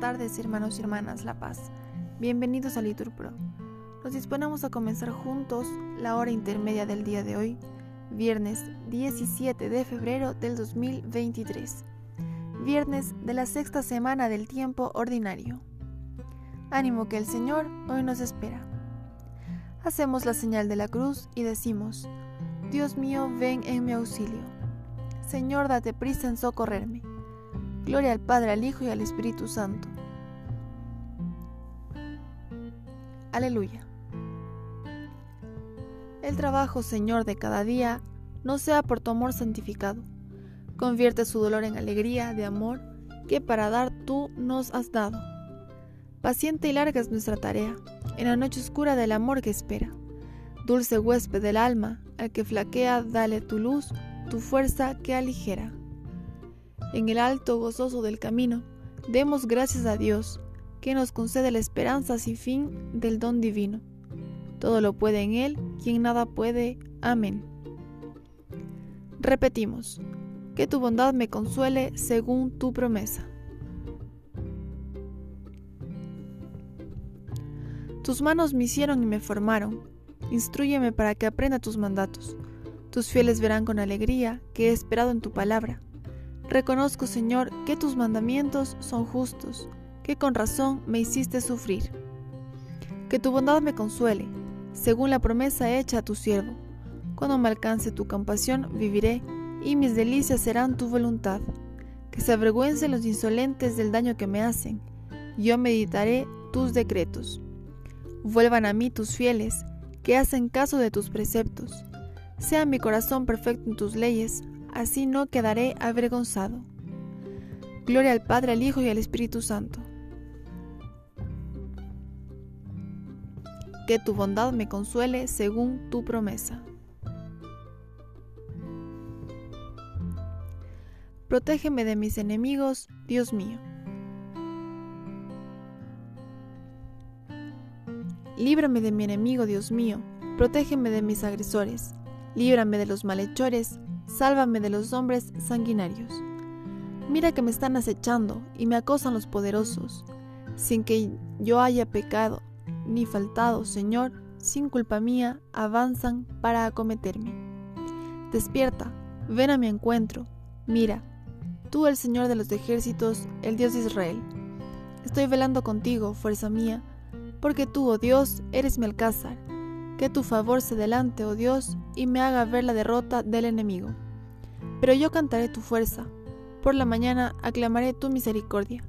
tardes, hermanos y hermanas La Paz. Bienvenidos a Litur Pro. Nos disponemos a comenzar juntos la hora intermedia del día de hoy, viernes 17 de febrero del 2023, viernes de la sexta semana del tiempo ordinario. Ánimo que el Señor hoy nos espera. Hacemos la señal de la cruz y decimos, Dios mío, ven en mi auxilio. Señor, date prisa en socorrerme. Gloria al Padre, al Hijo y al Espíritu Santo. Aleluya. El trabajo, Señor, de cada día, no sea por tu amor santificado. Convierte su dolor en alegría de amor que para dar tú nos has dado. Paciente y larga es nuestra tarea, en la noche oscura del amor que espera. Dulce huésped del alma, al que flaquea, dale tu luz, tu fuerza que aligera en el alto gozoso del camino, demos gracias a Dios, que nos concede la esperanza sin fin del don divino. Todo lo puede en Él, quien nada puede. Amén. Repetimos, que tu bondad me consuele según tu promesa. Tus manos me hicieron y me formaron. Instruyeme para que aprenda tus mandatos. Tus fieles verán con alegría que he esperado en tu palabra. Reconozco, Señor, que tus mandamientos son justos, que con razón me hiciste sufrir. Que tu bondad me consuele, según la promesa hecha a tu siervo. Cuando me alcance tu compasión, viviré, y mis delicias serán tu voluntad. Que se avergüencen los insolentes del daño que me hacen. Yo meditaré tus decretos. Vuelvan a mí tus fieles, que hacen caso de tus preceptos. Sea mi corazón perfecto en tus leyes, así no quedaré avergonzado. Gloria al Padre, al Hijo y al Espíritu Santo. Que tu bondad me consuele según tu promesa. Protégeme de mis enemigos, Dios mío. Líbrame de mi enemigo, Dios mío. Protégeme de mis agresores. Líbrame de los malhechores sálvame de los hombres sanguinarios. Mira que me están acechando y me acosan los poderosos, sin que yo haya pecado ni faltado, Señor, sin culpa mía, avanzan para acometerme. Despierta, ven a mi encuentro, mira, tú el Señor de los ejércitos, el Dios de Israel. Estoy velando contigo, fuerza mía, porque tú, oh Dios, eres mi alcázar que tu favor se delante, oh Dios, y me haga ver la derrota del enemigo. Pero yo cantaré tu fuerza, por la mañana aclamaré tu misericordia,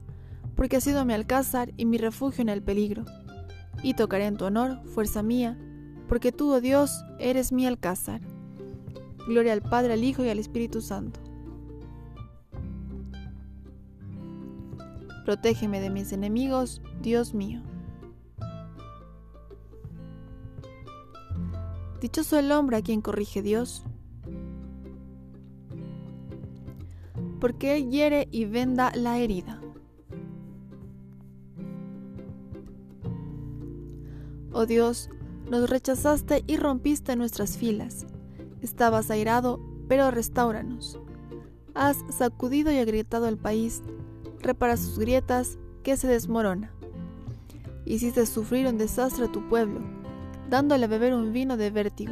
porque has sido mi alcázar y mi refugio en el peligro. Y tocaré en tu honor, fuerza mía, porque tú, oh Dios, eres mi alcázar. Gloria al Padre, al Hijo y al Espíritu Santo. Protégeme de mis enemigos, Dios mío. Dichoso el hombre a quien corrige Dios. Porque Él hiere y venda la herida. Oh Dios, nos rechazaste y rompiste nuestras filas. Estabas airado, pero restauranos. Has sacudido y agrietado el país, repara sus grietas, que se desmorona. Hiciste sufrir un desastre a tu pueblo dándole a beber un vino de vértigo.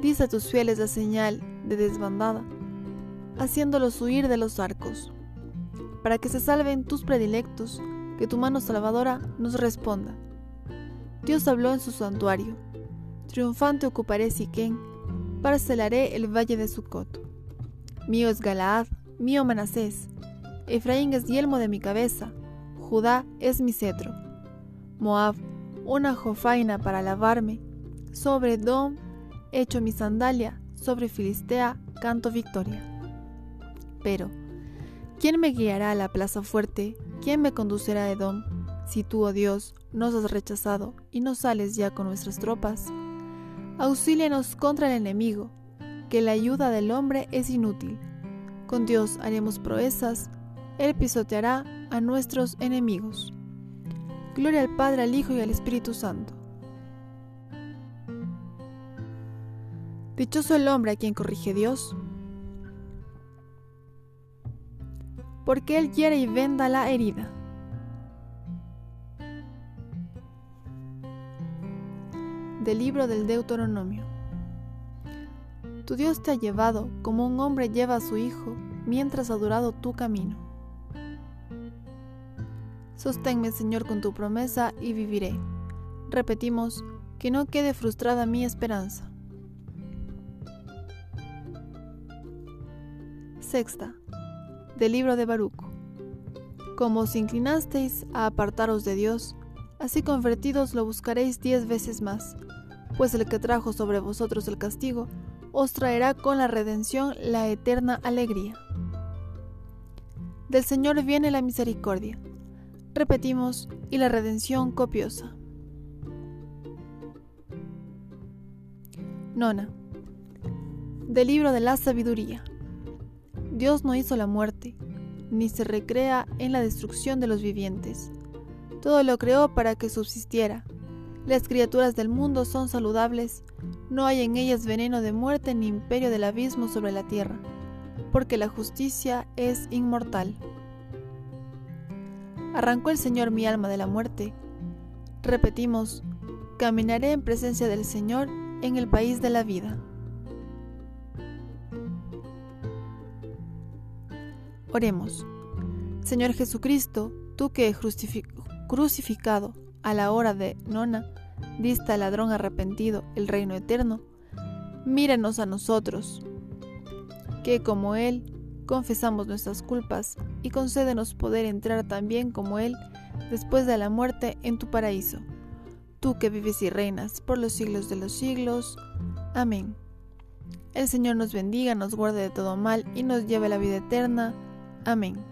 Dice a tus fieles la señal de desbandada, haciéndolos huir de los arcos, para que se salven tus predilectos, que tu mano salvadora nos responda. Dios habló en su santuario, triunfante ocuparé Siquén, parcelaré el valle de Sucot. Mío es Galaad, mío Manasés, Efraín es yelmo de mi cabeza, Judá es mi cetro. Moab una jofaina para lavarme. Sobre Dom echo mi sandalia, sobre Filistea canto victoria. Pero, ¿quién me guiará a la plaza fuerte? ¿Quién me conducirá a Edom? Si tú, oh Dios, nos has rechazado y no sales ya con nuestras tropas. Auxílianos contra el enemigo, que la ayuda del hombre es inútil. Con Dios haremos proezas, Él pisoteará a nuestros enemigos. Gloria al Padre, al Hijo y al Espíritu Santo. Dichoso el hombre a quien corrige Dios, porque Él hiere y venda la herida. Del libro del Deuteronomio. Tu Dios te ha llevado como un hombre lleva a su hijo mientras ha durado tu camino. Sosténme, Señor, con tu promesa y viviré. Repetimos, que no quede frustrada mi esperanza. Sexta, del libro de Baruch. Como os inclinasteis a apartaros de Dios, así convertidos lo buscaréis diez veces más, pues el que trajo sobre vosotros el castigo, os traerá con la redención la eterna alegría. Del Señor viene la misericordia. Repetimos, y la redención copiosa. Nona. Del libro de la sabiduría. Dios no hizo la muerte, ni se recrea en la destrucción de los vivientes. Todo lo creó para que subsistiera. Las criaturas del mundo son saludables, no hay en ellas veneno de muerte ni imperio del abismo sobre la tierra, porque la justicia es inmortal. Arrancó el Señor mi alma de la muerte. Repetimos, caminaré en presencia del Señor en el país de la vida. Oremos. Señor Jesucristo, tú que crucificado a la hora de nona, diste al ladrón arrepentido el reino eterno, míranos a nosotros, que como Él confesamos nuestras culpas y concédenos poder entrar también como Él después de la muerte en tu paraíso. Tú que vives y reinas por los siglos de los siglos. Amén. El Señor nos bendiga, nos guarde de todo mal y nos lleve a la vida eterna. Amén.